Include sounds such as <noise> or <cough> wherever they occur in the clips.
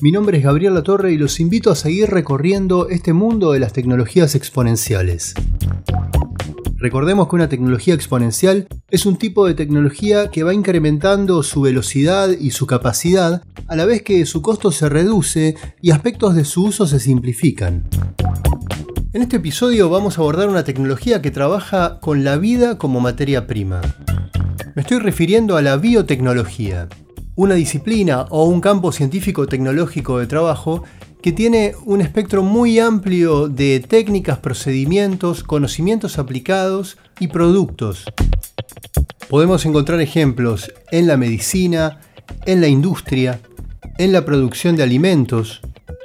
Mi nombre es Gabriel Latorre y los invito a seguir recorriendo este mundo de las tecnologías exponenciales. Recordemos que una tecnología exponencial es un tipo de tecnología que va incrementando su velocidad y su capacidad a la vez que su costo se reduce y aspectos de su uso se simplifican. En este episodio vamos a abordar una tecnología que trabaja con la vida como materia prima. Me estoy refiriendo a la biotecnología, una disciplina o un campo científico tecnológico de trabajo que tiene un espectro muy amplio de técnicas, procedimientos, conocimientos aplicados y productos. Podemos encontrar ejemplos en la medicina, en la industria, en la producción de alimentos,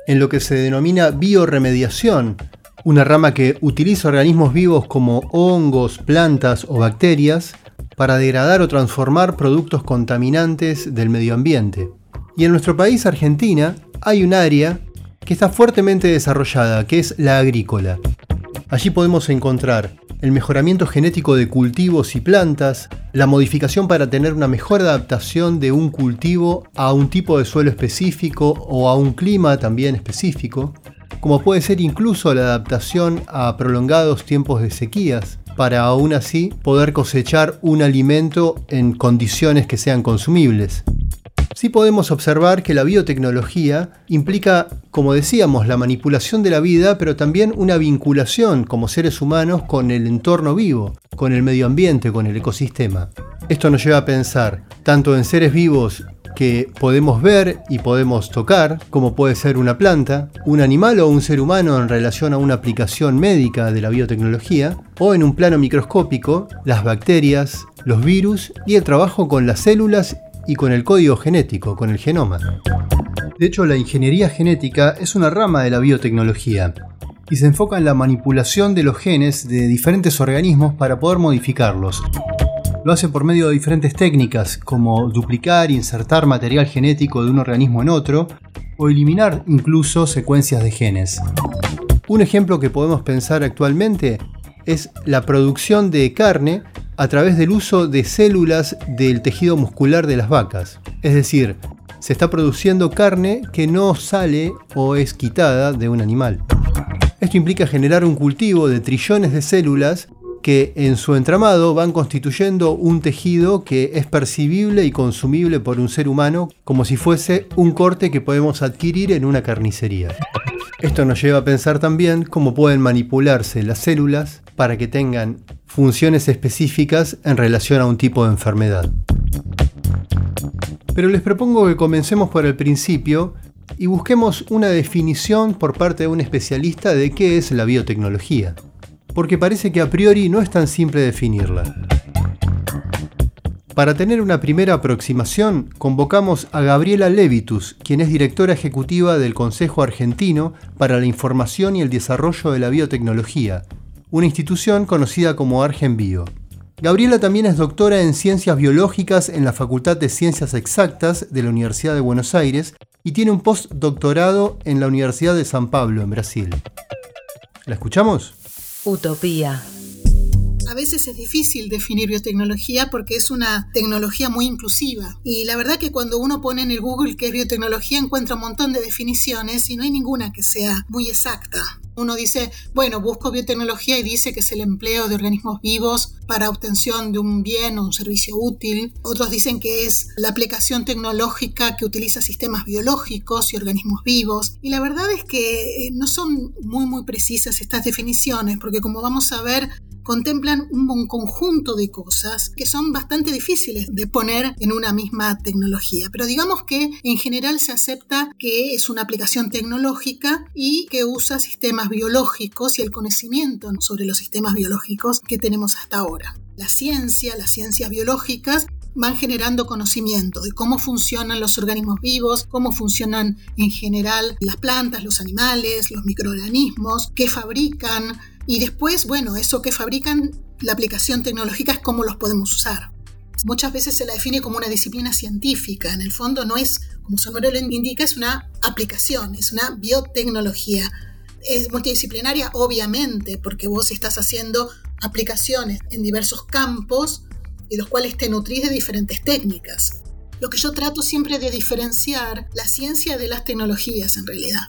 en lo que se denomina bioremediación, una rama que utiliza organismos vivos como hongos, plantas o bacterias para degradar o transformar productos contaminantes del medio ambiente. Y en nuestro país, Argentina, hay un área que está fuertemente desarrollada, que es la agrícola. Allí podemos encontrar el mejoramiento genético de cultivos y plantas, la modificación para tener una mejor adaptación de un cultivo a un tipo de suelo específico o a un clima también específico, como puede ser incluso la adaptación a prolongados tiempos de sequías, para aún así poder cosechar un alimento en condiciones que sean consumibles. Sí podemos observar que la biotecnología implica, como decíamos, la manipulación de la vida, pero también una vinculación como seres humanos con el entorno vivo, con el medio ambiente, con el ecosistema. Esto nos lleva a pensar tanto en seres vivos que podemos ver y podemos tocar, como puede ser una planta, un animal o un ser humano en relación a una aplicación médica de la biotecnología, o en un plano microscópico, las bacterias, los virus y el trabajo con las células y con el código genético, con el genoma. De hecho, la ingeniería genética es una rama de la biotecnología y se enfoca en la manipulación de los genes de diferentes organismos para poder modificarlos. Lo hace por medio de diferentes técnicas, como duplicar e insertar material genético de un organismo en otro, o eliminar incluso secuencias de genes. Un ejemplo que podemos pensar actualmente es la producción de carne a través del uso de células del tejido muscular de las vacas. Es decir, se está produciendo carne que no sale o es quitada de un animal. Esto implica generar un cultivo de trillones de células que en su entramado van constituyendo un tejido que es percibible y consumible por un ser humano como si fuese un corte que podemos adquirir en una carnicería. Esto nos lleva a pensar también cómo pueden manipularse las células para que tengan funciones específicas en relación a un tipo de enfermedad. Pero les propongo que comencemos por el principio y busquemos una definición por parte de un especialista de qué es la biotecnología porque parece que a priori no es tan simple definirla. Para tener una primera aproximación, convocamos a Gabriela Levitus, quien es directora ejecutiva del Consejo Argentino para la Información y el Desarrollo de la Biotecnología, una institución conocida como ArgenBio. Gabriela también es doctora en Ciencias Biológicas en la Facultad de Ciencias Exactas de la Universidad de Buenos Aires y tiene un postdoctorado en la Universidad de San Pablo, en Brasil. ¿La escuchamos? Utopía. A veces es difícil definir biotecnología porque es una tecnología muy inclusiva. Y la verdad que cuando uno pone en el Google que es biotecnología encuentra un montón de definiciones y no hay ninguna que sea muy exacta. Uno dice, bueno, busco biotecnología y dice que es el empleo de organismos vivos para obtención de un bien o un servicio útil. Otros dicen que es la aplicación tecnológica que utiliza sistemas biológicos y organismos vivos. Y la verdad es que eh, no son muy, muy precisas estas definiciones, porque como vamos a ver, contemplan un conjunto de cosas que son bastante difíciles de poner en una misma tecnología. Pero digamos que en general se acepta que es una aplicación tecnológica y que usa sistemas biológicos y el conocimiento sobre los sistemas biológicos que tenemos hasta ahora. La ciencia, las ciencias biológicas, van generando conocimiento de cómo funcionan los organismos vivos, cómo funcionan en general las plantas, los animales, los microorganismos, qué fabrican y después, bueno, eso que fabrican, la aplicación tecnológica es cómo los podemos usar. Muchas veces se la define como una disciplina científica, en el fondo no es, como su nombre lo indica, es una aplicación, es una biotecnología. Es multidisciplinaria, obviamente, porque vos estás haciendo aplicaciones en diversos campos y los cuales te nutrís de diferentes técnicas. Lo que yo trato siempre de diferenciar la ciencia de las tecnologías en realidad.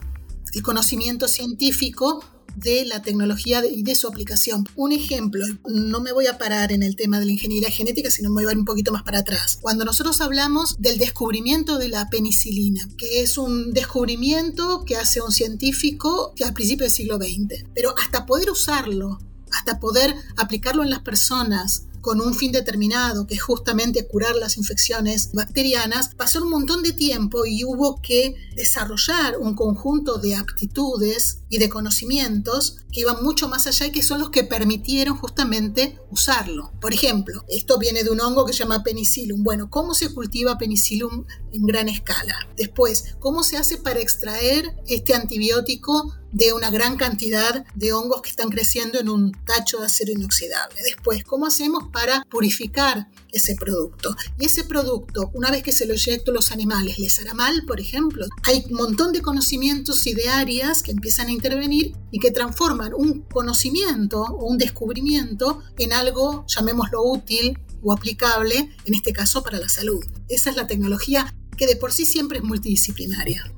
El conocimiento científico de la tecnología y de su aplicación. Un ejemplo, no me voy a parar en el tema de la ingeniería genética, sino me voy a ir un poquito más para atrás. Cuando nosotros hablamos del descubrimiento de la penicilina, que es un descubrimiento que hace un científico que al principio del siglo XX, pero hasta poder usarlo, hasta poder aplicarlo en las personas, con un fin determinado, que es justamente curar las infecciones bacterianas, pasó un montón de tiempo y hubo que desarrollar un conjunto de aptitudes y de conocimientos que iban mucho más allá y que son los que permitieron justamente usarlo. Por ejemplo, esto viene de un hongo que se llama penicillium. Bueno, ¿cómo se cultiva penicillium en gran escala? Después, ¿cómo se hace para extraer este antibiótico de una gran cantidad de hongos que están creciendo en un tacho de acero inoxidable. Después, ¿cómo hacemos para purificar ese producto? Y ese producto, una vez que se lo inyecto a los animales, ¿les hará mal, por ejemplo? Hay un montón de conocimientos y de áreas que empiezan a intervenir y que transforman un conocimiento o un descubrimiento en algo, llamémoslo útil o aplicable, en este caso para la salud. Esa es la tecnología que de por sí siempre es multidisciplinaria.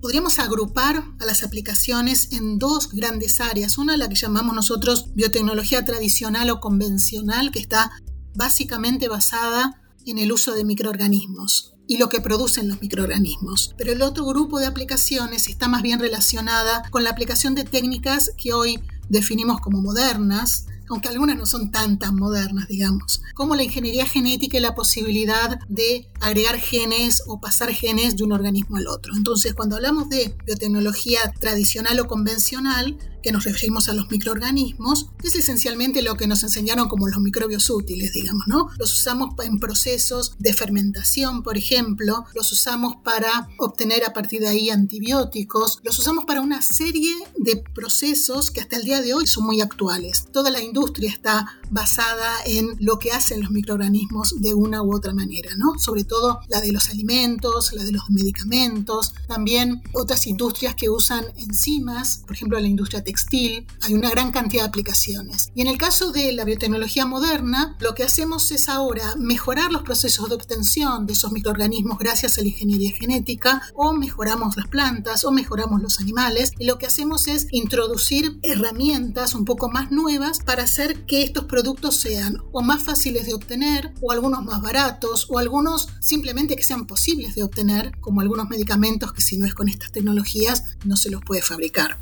Podríamos agrupar a las aplicaciones en dos grandes áreas. Una, la que llamamos nosotros biotecnología tradicional o convencional, que está básicamente basada en el uso de microorganismos y lo que producen los microorganismos. Pero el otro grupo de aplicaciones está más bien relacionada con la aplicación de técnicas que hoy definimos como modernas, aunque algunas no son tan tan modernas, digamos, como la ingeniería genética y la posibilidad de agregar genes o pasar genes de un organismo al otro. Entonces, cuando hablamos de biotecnología tradicional o convencional, que nos referimos a los microorganismos, es esencialmente lo que nos enseñaron como los microbios útiles, digamos, ¿no? Los usamos en procesos de fermentación, por ejemplo, los usamos para obtener a partir de ahí antibióticos, los usamos para una serie de procesos que hasta el día de hoy son muy actuales. Toda la industria está basada en lo que hacen los microorganismos de una u otra manera, ¿no? Sobre todo la de los alimentos, la de los medicamentos, también otras industrias que usan enzimas, por ejemplo la industria textil hay una gran cantidad de aplicaciones. Y en el caso de la biotecnología moderna, lo que hacemos es ahora mejorar los procesos de obtención de esos microorganismos gracias a la ingeniería genética, o mejoramos las plantas, o mejoramos los animales, y lo que hacemos es introducir herramientas un poco más nuevas para hacer que estos productos sean o más fáciles de obtener, o algunos más baratos, o algunos simplemente que sean posibles de obtener, como algunos medicamentos que si no es con estas tecnologías no se los puede fabricar.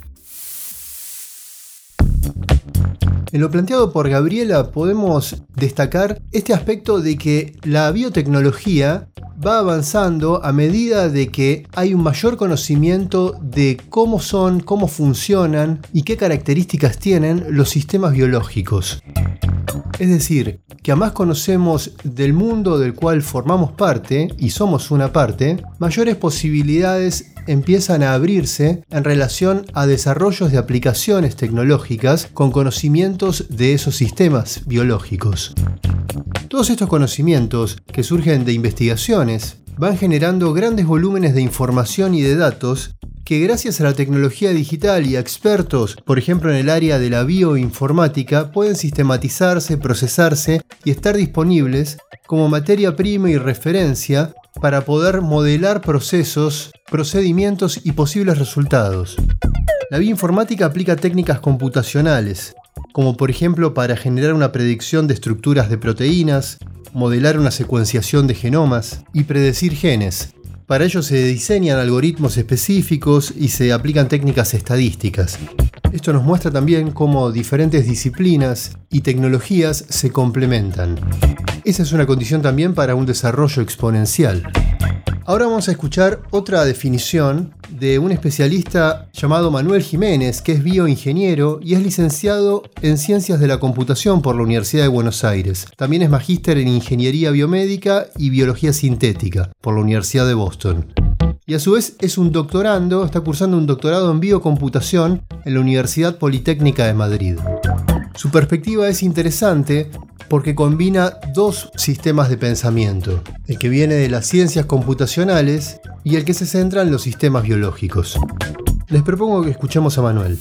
En lo planteado por Gabriela podemos destacar este aspecto de que la biotecnología va avanzando a medida de que hay un mayor conocimiento de cómo son, cómo funcionan y qué características tienen los sistemas biológicos. Es decir, que a más conocemos del mundo del cual formamos parte y somos una parte, mayores posibilidades empiezan a abrirse en relación a desarrollos de aplicaciones tecnológicas con conocimientos de esos sistemas biológicos. Todos estos conocimientos que surgen de investigaciones van generando grandes volúmenes de información y de datos que gracias a la tecnología digital y a expertos, por ejemplo en el área de la bioinformática, pueden sistematizarse, procesarse y estar disponibles como materia prima y referencia para poder modelar procesos, procedimientos y posibles resultados. La bioinformática aplica técnicas computacionales, como por ejemplo para generar una predicción de estructuras de proteínas, modelar una secuenciación de genomas y predecir genes, para ello se diseñan algoritmos específicos y se aplican técnicas estadísticas. Esto nos muestra también cómo diferentes disciplinas y tecnologías se complementan. Esa es una condición también para un desarrollo exponencial. Ahora vamos a escuchar otra definición de un especialista llamado Manuel Jiménez, que es bioingeniero y es licenciado en Ciencias de la Computación por la Universidad de Buenos Aires. También es magíster en Ingeniería Biomédica y Biología Sintética por la Universidad de Boston. Y a su vez es un doctorando, está cursando un doctorado en biocomputación en la Universidad Politécnica de Madrid. Su perspectiva es interesante porque combina dos sistemas de pensamiento, el que viene de las ciencias computacionales y el que se centra en los sistemas biológicos. Les propongo que escuchemos a Manuel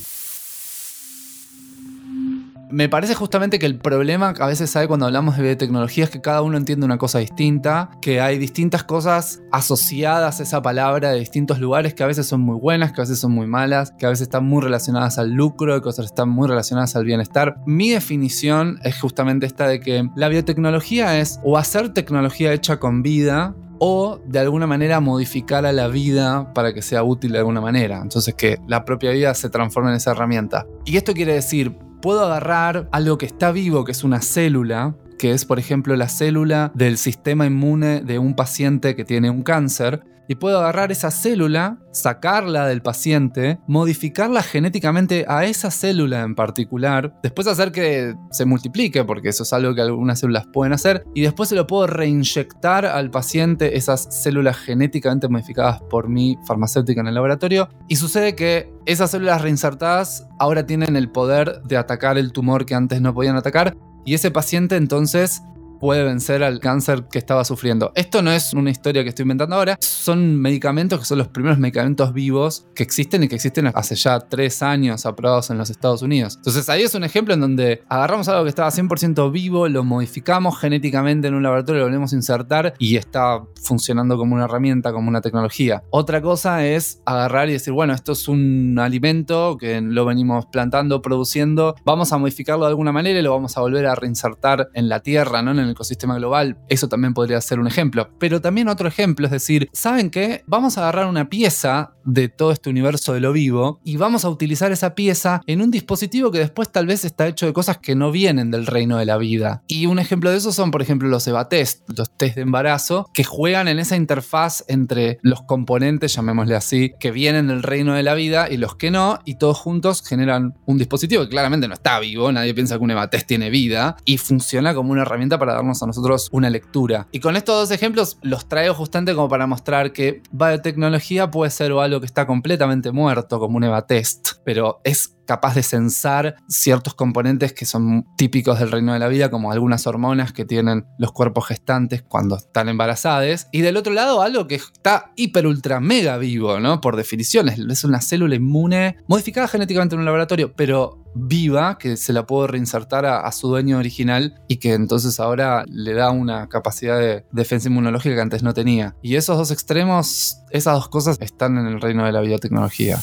me parece justamente que el problema que a veces hay cuando hablamos de biotecnología es que cada uno entiende una cosa distinta, que hay distintas cosas asociadas a esa palabra de distintos lugares que a veces son muy buenas, que a veces son muy malas, que a veces están muy relacionadas al lucro, que otras están muy relacionadas al bienestar. Mi definición es justamente esta de que la biotecnología es o hacer tecnología hecha con vida o de alguna manera modificar a la vida para que sea útil de alguna manera. Entonces que la propia vida se transforme en esa herramienta. Y esto quiere decir, puedo agarrar algo que está vivo, que es una célula, que es por ejemplo la célula del sistema inmune de un paciente que tiene un cáncer, y puedo agarrar esa célula, sacarla del paciente, modificarla genéticamente a esa célula en particular, después hacer que se multiplique, porque eso es algo que algunas células pueden hacer, y después se lo puedo reinyectar al paciente esas células genéticamente modificadas por mi farmacéutica en el laboratorio, y sucede que esas células reinsertadas ahora tienen el poder de atacar el tumor que antes no podían atacar, y ese paciente entonces puede vencer al cáncer que estaba sufriendo. Esto no es una historia que estoy inventando ahora, son medicamentos que son los primeros medicamentos vivos que existen y que existen hace ya tres años aprobados en los Estados Unidos. Entonces ahí es un ejemplo en donde agarramos algo que estaba 100% vivo, lo modificamos genéticamente en un laboratorio, lo volvemos a insertar y está funcionando como una herramienta, como una tecnología. Otra cosa es agarrar y decir, bueno, esto es un alimento que lo venimos plantando, produciendo, vamos a modificarlo de alguna manera y lo vamos a volver a reinsertar en la tierra, ¿no? En el ecosistema global, eso también podría ser un ejemplo. Pero también otro ejemplo es decir, ¿saben qué? Vamos a agarrar una pieza de todo este universo de lo vivo y vamos a utilizar esa pieza en un dispositivo que después tal vez está hecho de cosas que no vienen del reino de la vida. Y un ejemplo de eso son, por ejemplo, los EVA-test, los test de embarazo, que juegan en esa interfaz entre los componentes, llamémosle así, que vienen del reino de la vida y los que no, y todos juntos generan un dispositivo que claramente no está vivo, nadie piensa que un EVA-test tiene vida, y funciona como una herramienta para a nosotros una lectura. Y con estos dos ejemplos los traigo justamente como para mostrar que biotecnología puede ser algo que está completamente muerto, como un EVA test, pero es capaz de censar ciertos componentes que son típicos del reino de la vida, como algunas hormonas que tienen los cuerpos gestantes cuando están embarazadas. Y del otro lado, algo que está hiper ultra mega vivo, ¿no? Por definición, es una célula inmune modificada genéticamente en un laboratorio, pero viva, que se la puedo reinsertar a, a, su dueño original y que entonces ahora le da una capacidad de defensa inmunológica que antes no tenía. Y esos dos extremos, esas dos cosas están en el reino de la biotecnología.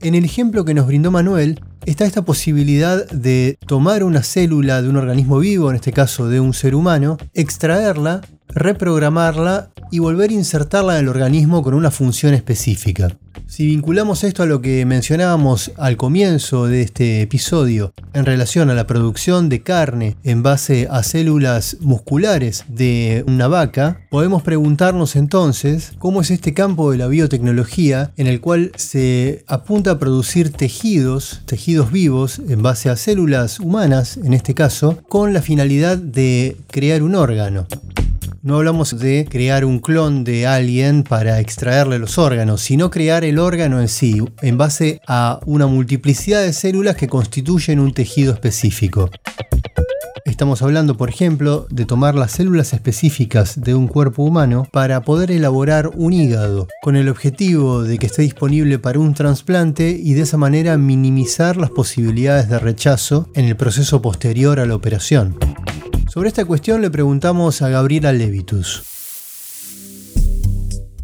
En el ejemplo que nos brindó Manuel, está esta posibilidad de tomar una célula de un organismo vivo, en este caso de un ser humano, extraerla, reprogramarla y volver a insertarla en el organismo con una función específica. Si vinculamos esto a lo que mencionábamos al comienzo de este episodio en relación a la producción de carne en base a células musculares de una vaca, podemos preguntarnos entonces cómo es este campo de la biotecnología en el cual se apunta a producir tejidos, tejidos vivos en base a células humanas en este caso, con la finalidad de crear un órgano. No hablamos de crear un clon de alguien para extraerle los órganos, sino crear el órgano en sí, en base a una multiplicidad de células que constituyen un tejido específico. Estamos hablando, por ejemplo, de tomar las células específicas de un cuerpo humano para poder elaborar un hígado, con el objetivo de que esté disponible para un trasplante y de esa manera minimizar las posibilidades de rechazo en el proceso posterior a la operación. Sobre esta cuestión le preguntamos a Gabriela Levitus.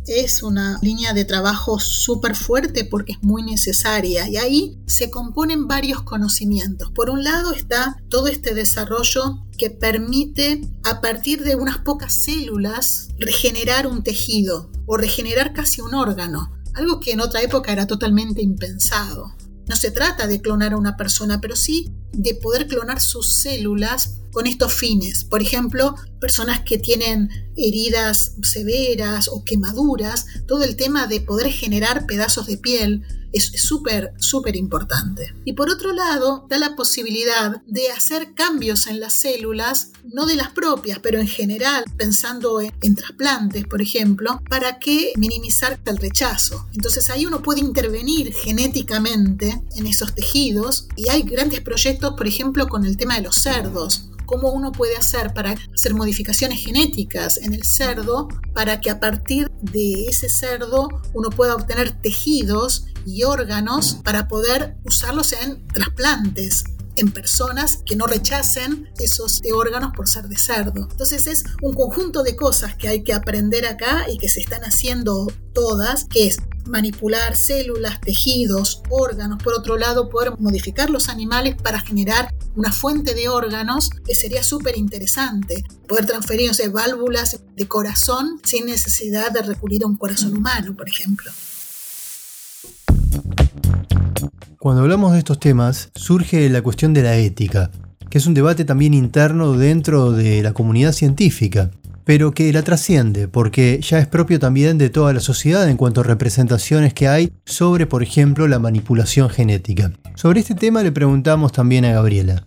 Es una línea de trabajo súper fuerte porque es muy necesaria y ahí se componen varios conocimientos. Por un lado está todo este desarrollo que permite a partir de unas pocas células regenerar un tejido o regenerar casi un órgano, algo que en otra época era totalmente impensado. No se trata de clonar a una persona, pero sí de poder clonar sus células con estos fines. Por ejemplo, personas que tienen heridas severas o quemaduras, todo el tema de poder generar pedazos de piel es súper, súper importante. Y por otro lado, da la posibilidad de hacer cambios en las células, no de las propias, pero en general, pensando en, trasplantes, por ejemplo, para que minimizar el rechazo. Entonces ahí uno puede intervenir genéticamente en esos tejidos y hay grandes proyectos, por ejemplo, con el tema de los cerdos cómo uno puede hacer para hacer modificaciones genéticas en el cerdo para que a partir de ese cerdo uno pueda obtener tejidos y órganos para poder usarlos en trasplantes en personas que no rechacen esos órganos por ser de cerdo. Entonces es un conjunto de cosas que hay que aprender acá y que se están haciendo todas, que es manipular células, tejidos, órganos, por otro lado poder modificar los animales para generar una fuente de órganos que sería súper interesante, poder transferir válvulas de corazón sin necesidad de recurrir a un corazón humano, por ejemplo. Cuando hablamos de estos temas, surge la cuestión de la ética, que es un debate también interno dentro de la comunidad científica pero que la trasciende, porque ya es propio también de toda la sociedad en cuanto a representaciones que hay sobre, por ejemplo, la manipulación genética. Sobre este tema le preguntamos también a Gabriela.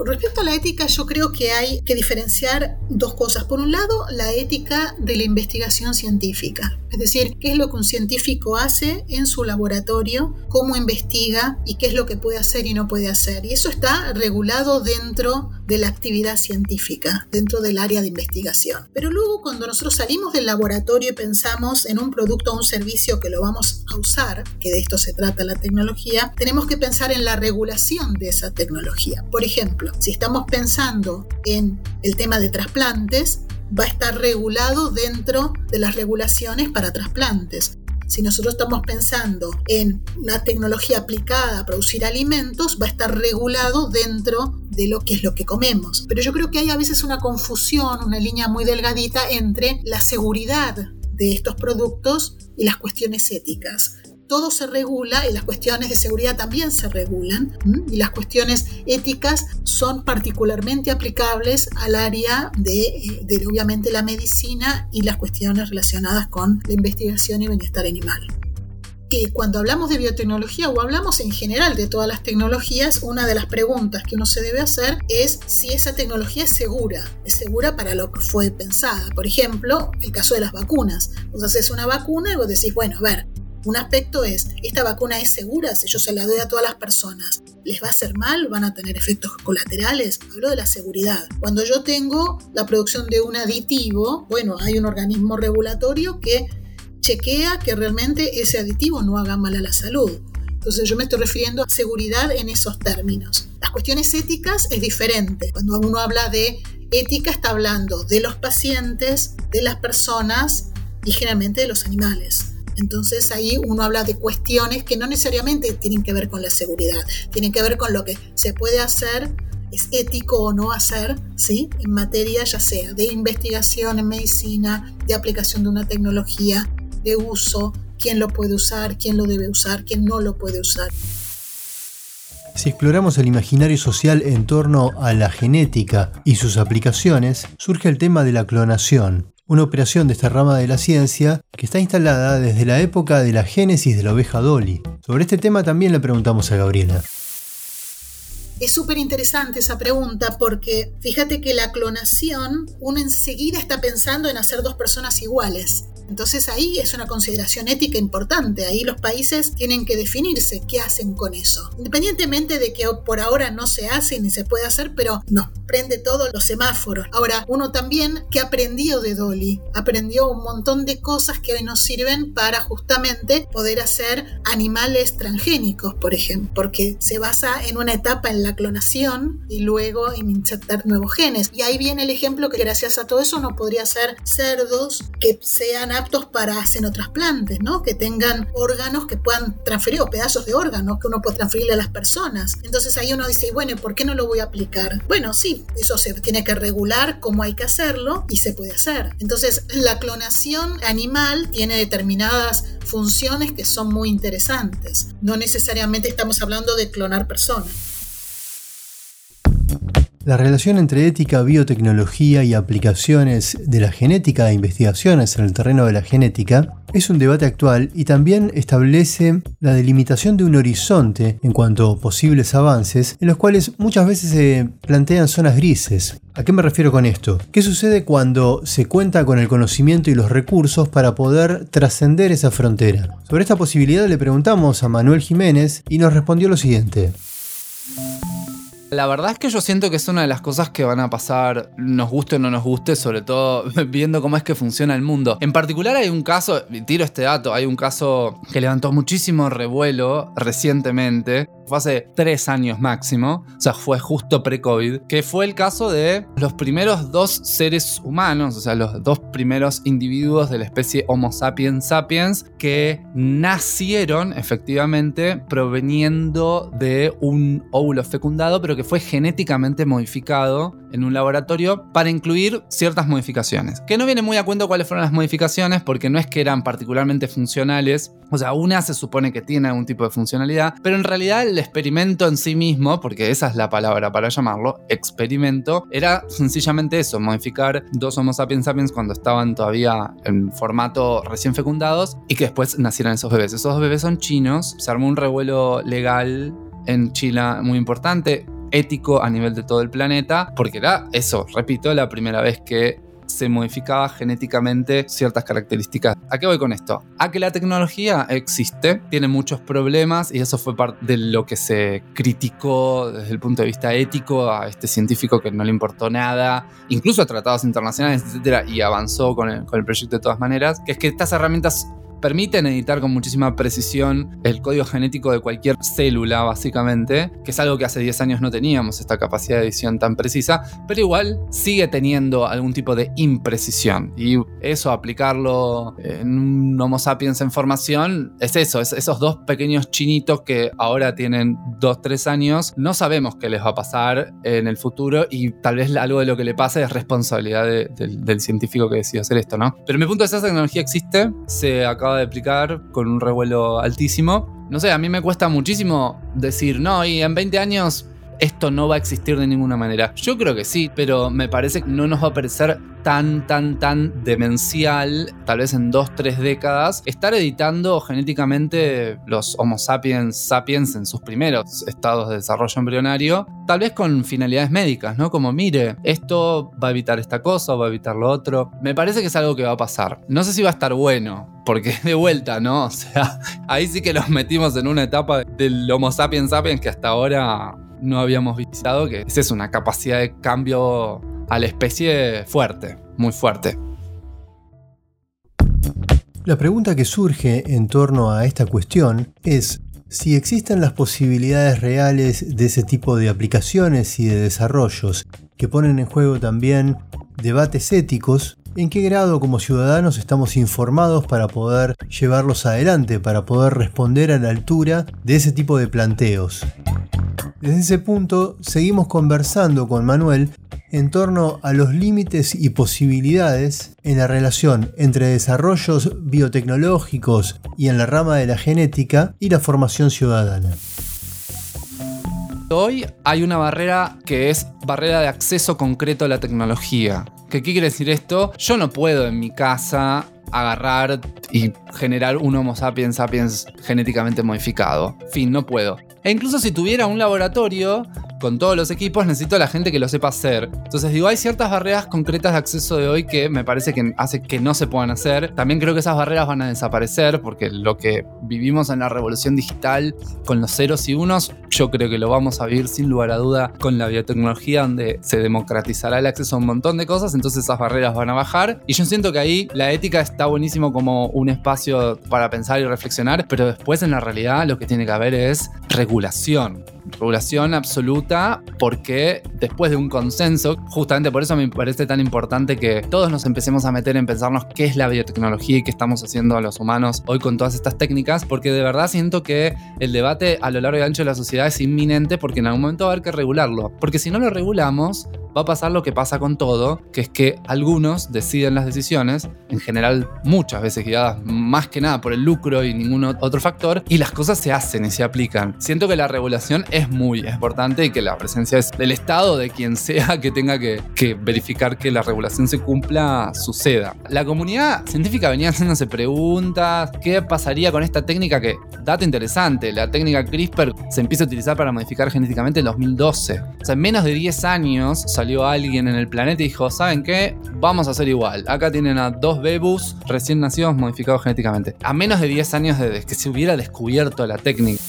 Con respecto a la ética, yo creo que hay que diferenciar dos cosas. Por un lado, la ética de la investigación científica, es decir, qué es lo que un científico hace en su laboratorio, cómo investiga y qué es lo que puede hacer y no puede hacer. Y eso está regulado dentro de la actividad científica, dentro del área de investigación. Pero luego, cuando nosotros salimos del laboratorio y pensamos en un producto o un servicio que lo vamos a usar, que de esto se trata la tecnología, tenemos que pensar en la regulación de esa tecnología. Por ejemplo, si estamos pensando en el tema de trasplantes, va a estar regulado dentro de las regulaciones para trasplantes. Si nosotros estamos pensando en una tecnología aplicada a producir alimentos, va a estar regulado dentro de lo que es lo que comemos. Pero yo creo que hay a veces una confusión, una línea muy delgadita entre la seguridad de estos productos y las cuestiones éticas todo se regula y las cuestiones de seguridad también se regulan y las cuestiones éticas son particularmente aplicables al área de, obviamente la medicina y las cuestiones relacionadas con la investigación y bienestar animal. Y cuando hablamos de biotecnología o hablamos en general de todas las tecnologías, una de las preguntas que uno se debe hacer es si esa tecnología es segura, es segura para lo que fue pensada. Por ejemplo, el caso de las vacunas. Vos haces una vacuna y vos decís, bueno, a ver, un aspecto es, ¿esta vacuna es segura si yo se la doy a todas las personas? ¿Les va a hacer mal? ¿Van a tener efectos colaterales? Hablo de la seguridad. Cuando yo tengo la producción de un aditivo, bueno, hay un organismo regulatorio que chequea que realmente ese aditivo no haga mal a la salud. Entonces yo me estoy refiriendo a seguridad en esos términos. Las cuestiones éticas es diferente. Cuando uno habla de ética está hablando de los pacientes, de las personas y generalmente de los animales. Entonces ahí uno habla de cuestiones que no necesariamente tienen que ver con la seguridad, tienen que ver con lo que se puede hacer, es ético o no hacer, ¿sí? En materia ya sea de investigación en medicina, de aplicación de una tecnología, de uso, quién lo puede usar, quién lo debe usar, quién no lo puede usar. Si exploramos el imaginario social en torno a la genética y sus aplicaciones, surge el tema de la clonación, una operación de esta rama de la ciencia que está instalada desde la época de la génesis de la oveja Dolly. Sobre este tema también le preguntamos a Gabriela. Es súper interesante esa pregunta porque fíjate que la clonación, uno enseguida está pensando en hacer dos personas iguales. Entonces ahí es una consideración ética importante. Ahí los países tienen que definirse qué hacen con eso. Independientemente de que por ahora no se hace ni se puede hacer, pero no, prende todos los semáforos. Ahora, uno también que aprendió de Dolly, aprendió un montón de cosas que hoy nos sirven para justamente poder hacer animales transgénicos, por ejemplo, porque se basa en una etapa en la clonación y luego en insertar nuevos genes. Y ahí viene el ejemplo que gracias a todo eso uno podría hacer cerdos que sean aptos para xenotrasplantes, ¿no? Que tengan órganos que puedan transferir, o pedazos de órganos que uno puede transferirle a las personas. Entonces ahí uno dice, bueno, ¿por qué no lo voy a aplicar? Bueno, sí, eso se tiene que regular cómo hay que hacerlo y se puede hacer. Entonces la clonación animal tiene determinadas funciones que son muy interesantes. No necesariamente estamos hablando de clonar personas. La relación entre ética, biotecnología y aplicaciones de la genética e investigaciones en el terreno de la genética es un debate actual y también establece la delimitación de un horizonte en cuanto a posibles avances en los cuales muchas veces se plantean zonas grises. ¿A qué me refiero con esto? ¿Qué sucede cuando se cuenta con el conocimiento y los recursos para poder trascender esa frontera? Sobre esta posibilidad le preguntamos a Manuel Jiménez y nos respondió lo siguiente. La verdad es que yo siento que es una de las cosas que van a pasar, nos guste o no nos guste, sobre todo <laughs> viendo cómo es que funciona el mundo. En particular hay un caso, tiro este dato, hay un caso que levantó muchísimo revuelo recientemente, fue hace tres años máximo, o sea, fue justo pre-COVID, que fue el caso de los primeros dos seres humanos, o sea, los dos primeros individuos de la especie Homo sapiens sapiens que nacieron efectivamente proveniendo de un óvulo fecundado, pero que fue genéticamente modificado en un laboratorio para incluir ciertas modificaciones. Que no viene muy a cuento cuáles fueron las modificaciones, porque no es que eran particularmente funcionales, o sea, una se supone que tiene algún tipo de funcionalidad, pero en realidad el experimento en sí mismo, porque esa es la palabra para llamarlo, experimento, era sencillamente eso, modificar dos Homo sapiens sapiens cuando estaban todavía en formato recién fecundados y que después nacieran esos bebés. Esos dos bebés son chinos, se armó un revuelo legal en Chile muy importante ético a nivel de todo el planeta, porque era eso, repito, la primera vez que se modificaba genéticamente ciertas características. ¿A qué voy con esto? A que la tecnología existe, tiene muchos problemas y eso fue parte de lo que se criticó desde el punto de vista ético a este científico que no le importó nada, incluso a tratados internacionales, etcétera, y avanzó con el, con el proyecto de todas maneras, que es que estas herramientas permiten editar con muchísima precisión el código genético de cualquier célula, básicamente, que es algo que hace 10 años no teníamos, esta capacidad de edición tan precisa, pero igual sigue teniendo algún tipo de imprecisión. Y eso, aplicarlo en un Homo sapiens en formación, es eso, es esos dos pequeños chinitos que ahora tienen 2, 3 años, no sabemos qué les va a pasar en el futuro y tal vez algo de lo que le pase es responsabilidad del científico que decidió hacer esto, ¿no? Pero mi punto es esa tecnología existe, se acaba de explicar, con un revuelo altísimo. No sé, a mí me cuesta muchísimo decir, no, y en 20 años esto no va a existir de ninguna manera. Yo creo que sí, pero me parece que no nos va a parecer tan, tan, tan demencial, tal vez en dos, tres décadas, estar editando genéticamente los Homo sapiens sapiens en sus primeros estados de desarrollo embrionario, tal vez con finalidades médicas, ¿no? Como, mire, esto va a evitar esta cosa, va a evitar lo otro. Me parece que es algo que va a pasar. No sé si va a estar bueno, porque <laughs> de vuelta, ¿no? O sea, ahí sí que los metimos en una etapa del Homo sapiens sapiens que hasta ahora no habíamos visitado, que es una capacidad de cambio a la especie fuerte, muy fuerte. La pregunta que surge en torno a esta cuestión es si existen las posibilidades reales de ese tipo de aplicaciones y de desarrollos que ponen en juego también debates éticos, en qué grado como ciudadanos estamos informados para poder llevarlos adelante, para poder responder a la altura de ese tipo de planteos. Desde ese punto seguimos conversando con Manuel en torno a los límites y posibilidades en la relación entre desarrollos biotecnológicos y en la rama de la genética y la formación ciudadana. Hoy hay una barrera que es barrera de acceso concreto a la tecnología. ¿Qué quiere decir esto? Yo no puedo en mi casa agarrar y generar un Homo sapiens sapiens genéticamente modificado. Fin, no puedo. E incluso si tuviera un laboratorio con todos los equipos, necesito a la gente que lo sepa hacer. Entonces digo, hay ciertas barreras concretas de acceso de hoy que me parece que hace que no se puedan hacer. También creo que esas barreras van a desaparecer porque lo que vivimos en la revolución digital con los ceros y unos, yo creo que lo vamos a vivir sin lugar a duda con la biotecnología donde se democratizará el acceso a un montón de cosas, entonces esas barreras van a bajar. Y yo siento que ahí la ética está buenísimo como un espacio para pensar y reflexionar, pero después en la realidad lo que tiene que haber es regulación regulación absoluta porque después de un consenso, justamente por eso me parece tan importante que todos nos empecemos a meter en pensarnos qué es la biotecnología y qué estamos haciendo a los humanos hoy con todas estas técnicas, porque de verdad siento que el debate a lo largo y ancho de la sociedad es inminente porque en algún momento va a haber que regularlo, porque si no lo regulamos, va a pasar lo que pasa con todo, que es que algunos deciden las decisiones, en general muchas veces guiadas más que nada por el lucro y ningún otro factor, y las cosas se hacen y se aplican. Siento que la regulación es muy importante que la presencia es del Estado, de quien sea que tenga que, verificar que la regulación se cumpla, suceda. La comunidad científica venía haciéndose preguntas, ¿qué pasaría con esta técnica que, dato interesante, la técnica CRISPR se empieza a utilizar para modificar genéticamente en 2012? O sea, en menos de 10 años salió alguien en el planeta y dijo, ¿saben qué? Vamos a hacer igual. Acá tienen a dos bebus recién nacidos modificados genéticamente. A menos de 10 años desde que se hubiera descubierto la técnica.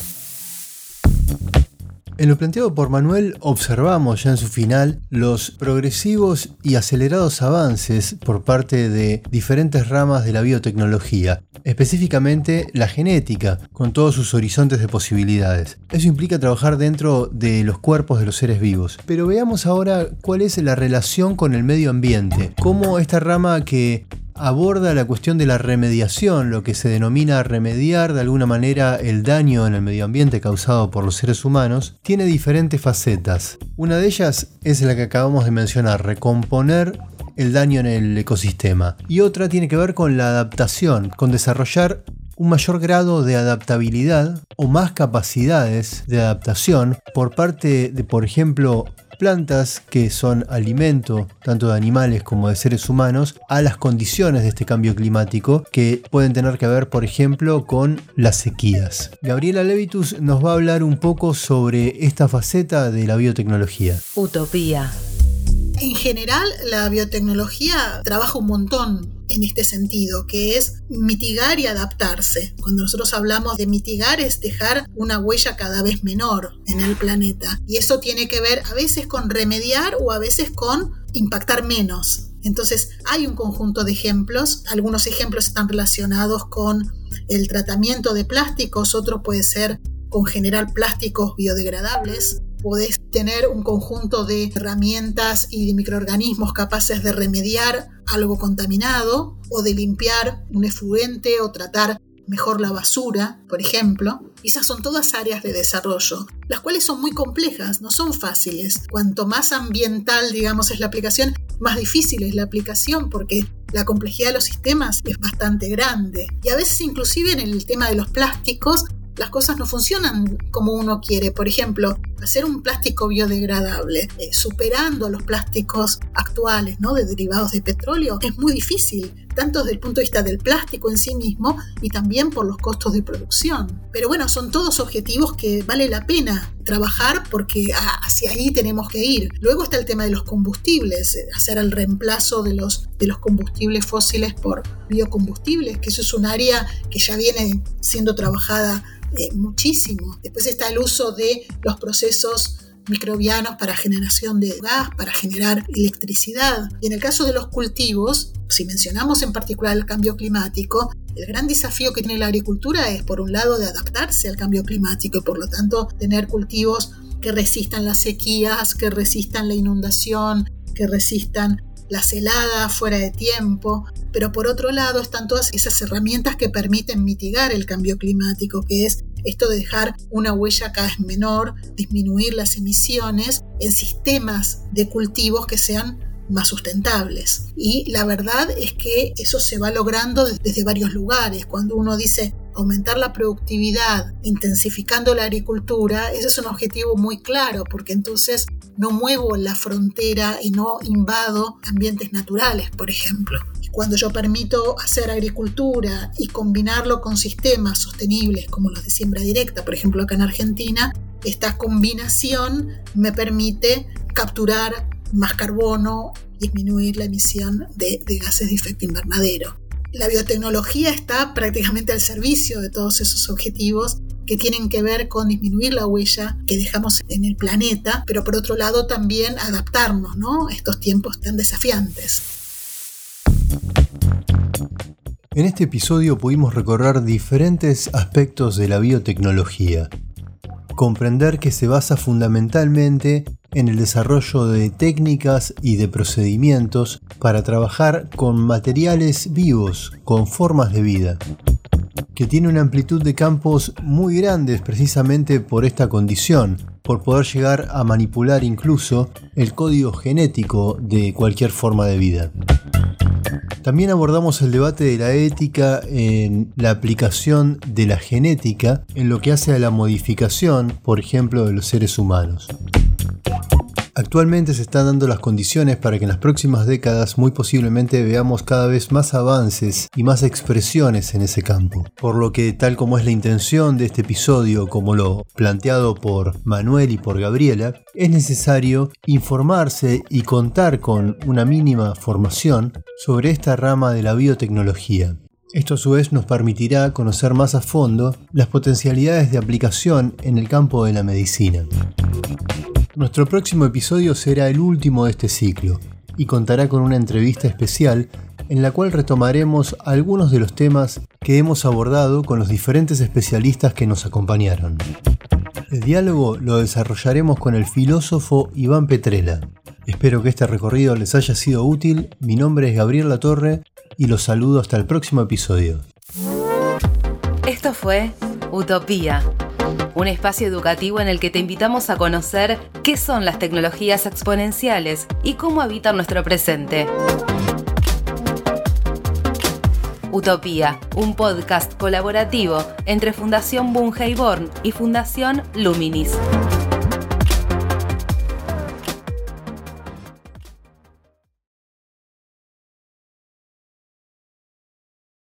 En lo planteado por Manuel observamos ya en su final los progresivos y acelerados avances por parte de diferentes ramas de la biotecnología, específicamente la genética, con todos sus horizontes de posibilidades. Eso implica trabajar dentro de los cuerpos de los seres vivos. Pero veamos ahora cuál es la relación con el medio ambiente, cómo esta rama que aborda la cuestión de la remediación, lo que se denomina remediar de alguna manera el daño en el medio ambiente causado por los seres humanos, tiene diferentes facetas. Una de ellas es la que acabamos de mencionar, recomponer el daño en el ecosistema. Y otra tiene que ver con la adaptación, con desarrollar un mayor grado de adaptabilidad o más capacidades de adaptación por parte de, por ejemplo, plantas que son alimento tanto de animales como de seres humanos a las condiciones de este cambio climático que pueden tener que ver, por ejemplo, con las sequías. Gabriela Levitus nos va a hablar un poco sobre esta faceta de la biotecnología. Utopía. En general, la biotecnología trabaja un montón en este sentido, que es mitigar y adaptarse. Cuando nosotros hablamos de mitigar es dejar una huella cada vez menor en el planeta. Y eso tiene que ver a veces con remediar o a veces con impactar menos. Entonces hay un conjunto de ejemplos. Algunos ejemplos están relacionados con el tratamiento de plásticos, otro puede ser con generar plásticos biodegradables podés tener un conjunto de herramientas y de microorganismos capaces de remediar algo contaminado o de limpiar un efluente o tratar mejor la basura, por ejemplo. Esas son todas áreas de desarrollo, las cuales son muy complejas, no son fáciles. Cuanto más ambiental, digamos, es la aplicación, más difícil es la aplicación porque la complejidad de los sistemas es bastante grande. Y a veces inclusive en el tema de los plásticos las cosas no funcionan como uno quiere. Por ejemplo, hacer un plástico biodegradable, eh, superando los plásticos actuales, ¿no? De derivados de petróleo, es muy difícil, tanto desde el punto de vista del plástico en sí mismo y también por los costos de producción. Pero bueno, son todos objetivos que vale la pena trabajar porque hacia ahí tenemos que ir. Luego está el tema de los combustibles, eh, hacer el reemplazo de los, de los combustibles fósiles por biocombustibles, que eso es un área que ya viene siendo trabajada eh, muchísimo. Después está el uso de los procesos microbianos para generación de gas, para generar electricidad. Y en el caso de los cultivos, si mencionamos en particular el cambio climático, el gran desafío que tiene la agricultura es, por un lado, de adaptarse al cambio climático y, por lo tanto, tener cultivos que resistan las sequías, que resistan la inundación, que resistan las heladas fuera de tiempo, pero por otro lado están todas esas herramientas que permiten mitigar el cambio climático, que es esto de dejar una huella cada vez menor, disminuir las emisiones en sistemas de cultivos que sean más sustentables. Y la verdad es que eso se va logrando desde varios lugares. Cuando uno dice aumentar la productividad, intensificando la agricultura, ese es un objetivo muy claro, porque entonces no muevo la frontera y no invado ambientes naturales, por ejemplo. Cuando yo permito hacer agricultura y combinarlo con sistemas sostenibles como los de siembra directa, por ejemplo acá en Argentina, esta combinación me permite capturar más carbono, disminuir la emisión de, de gases de efecto invernadero. La biotecnología está prácticamente al servicio de todos esos objetivos que tienen que ver con disminuir la huella que dejamos en el planeta, pero por otro lado también adaptarnos ¿no? a estos tiempos tan desafiantes. En este episodio pudimos recorrer diferentes aspectos de la biotecnología comprender que se basa fundamentalmente en el desarrollo de técnicas y de procedimientos para trabajar con materiales vivos, con formas de vida, que tiene una amplitud de campos muy grandes precisamente por esta condición, por poder llegar a manipular incluso el código genético de cualquier forma de vida. También abordamos el debate de la ética en la aplicación de la genética en lo que hace a la modificación, por ejemplo, de los seres humanos. Actualmente se están dando las condiciones para que en las próximas décadas muy posiblemente veamos cada vez más avances y más expresiones en ese campo. Por lo que tal como es la intención de este episodio, como lo planteado por Manuel y por Gabriela, es necesario informarse y contar con una mínima formación sobre esta rama de la biotecnología. Esto a su vez nos permitirá conocer más a fondo las potencialidades de aplicación en el campo de la medicina. Nuestro próximo episodio será el último de este ciclo y contará con una entrevista especial en la cual retomaremos algunos de los temas que hemos abordado con los diferentes especialistas que nos acompañaron. El diálogo lo desarrollaremos con el filósofo Iván Petrela. Espero que este recorrido les haya sido útil. Mi nombre es Gabriel Latorre y los saludo hasta el próximo episodio. Esto fue Utopía un espacio educativo en el que te invitamos a conocer qué son las tecnologías exponenciales y cómo habitan nuestro presente. Utopía, un podcast colaborativo entre Fundación Born y Fundación Luminis.